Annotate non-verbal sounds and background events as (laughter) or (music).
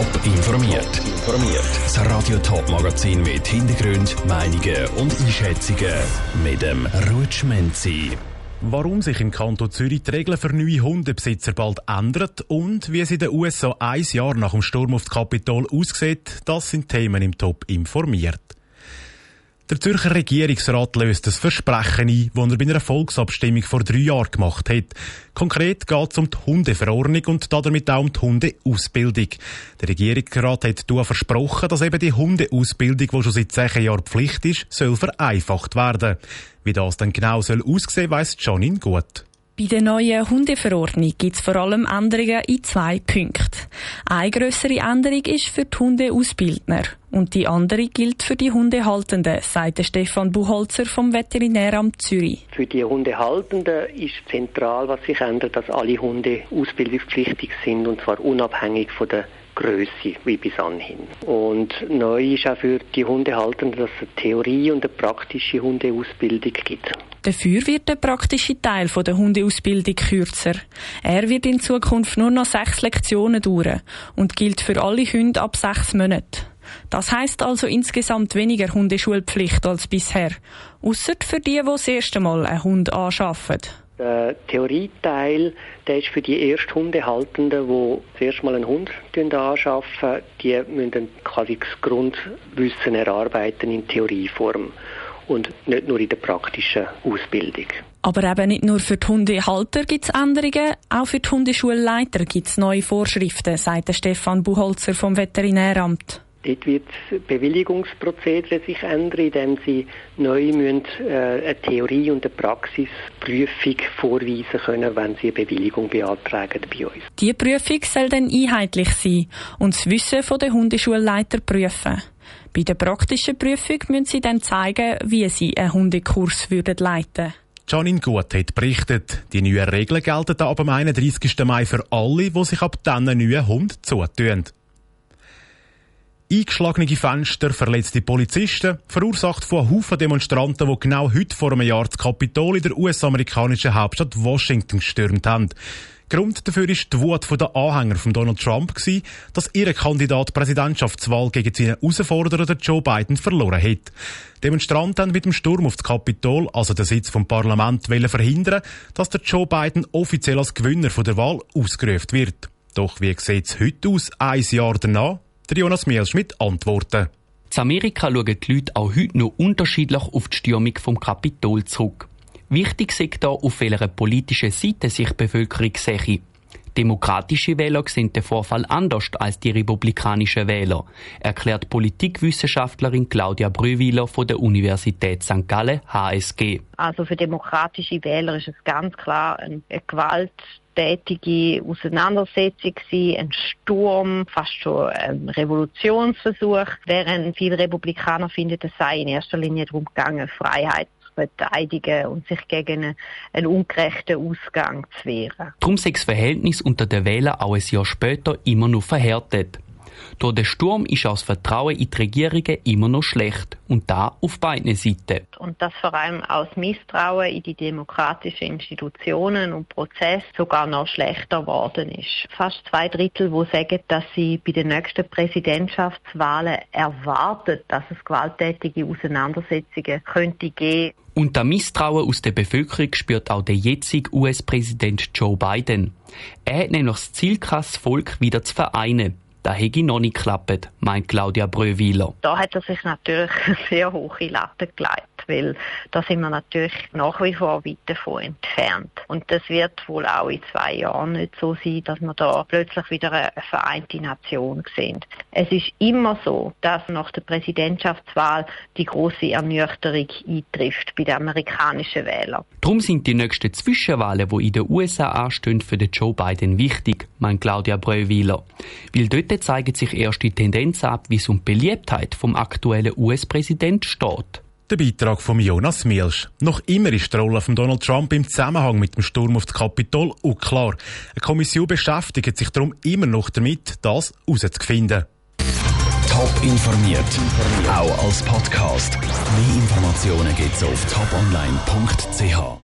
Top informiert. Informiert. Das Radio Top Magazin mit Hintergrund, Meinungen und Einschätzungen mit dem Rutschmenzi. Warum sich im Kanton Zürich die Regeln für neue Hundebesitzer bald ändern und wie es in den USA ein Jahr nach dem Sturm auf das Kapitol aussieht, das sind Themen im Top informiert. Der Zürcher Regierungsrat löst das Versprechen ein, das er bei einer Volksabstimmung vor drei Jahren gemacht hat. Konkret geht es um die Hundeverordnung und damit auch um die Hundeausbildung. Der Regierungsrat hat hier versprochen, dass eben die Hundeausbildung, die schon seit zehn Jahren Pflicht ist, soll vereinfacht werden. Wie das dann genau soll aussehen, weiss Janin gut. Bei der neuen Hundeverordnung gibt es vor allem Änderungen in zwei Punkten. Eine grössere Änderung ist für die Hundeausbildner und die andere gilt für die Hundehaltenden, sagt Stefan Buchholzer vom Veterinäramt Zürich. Für die Hundehaltenden ist zentral, was sich ändert, dass alle Hunde ausbildungspflichtig sind und zwar unabhängig von der Größe wie bis anhin. Und neu ist auch für die Hundehaltenden, dass es eine Theorie und eine praktische Hundeausbildung gibt. Dafür wird der praktische Teil der Hundeausbildung kürzer. Er wird in Zukunft nur noch sechs Lektionen dauern und gilt für alle Hunde ab sechs Monaten. Das heißt also insgesamt weniger Hundeschulpflicht als bisher. Ausser für die, die das erste Mal einen Hund anschaffen. Der Theorieteil, der ist für die Ersthundehaltenden, die zuerst mal einen Hund anschaffen, die müssen quasi das Grundwissen erarbeiten in Theorieform und nicht nur in der praktischen Ausbildung. Aber eben nicht nur für die Hundehalter gibt es Änderungen, auch für die Hundeschulleiter gibt es neue Vorschriften, sagt Stefan Buchholzer vom Veterinäramt. Dort wird das Bewilligungsprozedere sich ändern, indem sie neu müssen, äh, eine Theorie- und eine Praxisprüfung vorweisen können, wenn sie eine Bewilligung beantragen bei uns. Die Prüfung soll dann einheitlich sein und das Wissen der Hundeschulleiter prüfen. Bei der praktischen Prüfung müssen sie dann zeigen, wie sie einen Hundekurs würden leiten Janine Gut hat berichtet, die neuen Regeln gelten ab dem 31. Mai für alle, die sich ab diesen neuen Hund zutun. Eingeschlagene Fenster, verletzte Polizisten, verursacht von Haufen Demonstranten, die genau heute vor einem Jahr das Kapitol in der US-amerikanischen Hauptstadt Washington gestürmt haben. Grund dafür ist die Wut der Anhänger von Donald Trump dass ihr Kandidat Präsidentschaftswahl gegen seinen Herausforderer Joe Biden verloren hat. Demonstranten haben mit dem Sturm auf das Kapitol, also den Sitz vom Parlament, verhindern, dass der Joe Biden offiziell als Gewinner der Wahl ausgerufen wird. Doch wie sieht es heute aus, ein Jahr danach? Der Jonas Mielschmidt antworten. In Amerika schauen die Leute auch heute noch unterschiedlich auf die Stürmung vom Kapitol zurück. Wichtig ist da, auf welcher politischen Seite sich die Bevölkerung sehe. Demokratische Wähler sehen den Vorfall anders als die republikanischen Wähler, erklärt Politikwissenschaftlerin Claudia Brüwiler von der Universität St. Gallen HSG. Also für demokratische Wähler ist es ganz klar eine Gewalt tätige Auseinandersetzung gewesen, ein Sturm, fast schon ein Revolutionsversuch, während viele Republikaner finden, es sei in erster Linie darum gegangen, Freiheit zu verteidigen und sich gegen einen ungerechten Ausgang zu wehren. Darum sei das Verhältnis unter den Wählern auch ein Jahr später immer noch verhärtet. Durch den Sturm ist auch das Vertrauen in die Regierungen immer noch schlecht. Und da auf beiden Seiten. Und das vor allem aus Misstrauen in die demokratischen Institutionen und Prozesse sogar noch schlechter geworden ist. Fast zwei Drittel, wo sagen, dass sie bei den nächsten Präsidentschaftswahlen erwartet, dass es gewalttätige Auseinandersetzungen könnte geben. Und das Misstrauen aus der Bevölkerung spürt auch der jetzige US-Präsident Joe Biden. Er hat nämlich das Ziel, das Volk wieder zu vereinen. Das hätte noch nicht geklappt, meint Claudia Bröwiler. Da hat er sich natürlich (laughs) sehr hohe Latte gelegt, weil da sind wir natürlich nach wie vor weit davon entfernt. Und das wird wohl auch in zwei Jahren nicht so sein, dass wir da plötzlich wieder eine vereinte Nation sehen. Es ist immer so, dass nach der Präsidentschaftswahl die große Ernüchterung eintrifft bei den amerikanischen Wählern. Darum sind die nächsten Zwischenwahlen, die in den USA anstehen, für den Joe Biden wichtig, meint Claudia Breuwiler. Weil dort zeigen sich erste Tendenzen ab, wie es um die Beliebtheit vom aktuellen US-Präsident steht. Der Beitrag von Jonas Mielsch. Noch immer ist die Rolle von Donald Trump im Zusammenhang mit dem Sturm auf das Kapitol unklar. Eine Kommission beschäftigt sich darum immer noch damit, das herauszufinden. Top informiert, auch als Podcast. Mehr Informationen gibt's auf toponline.ch.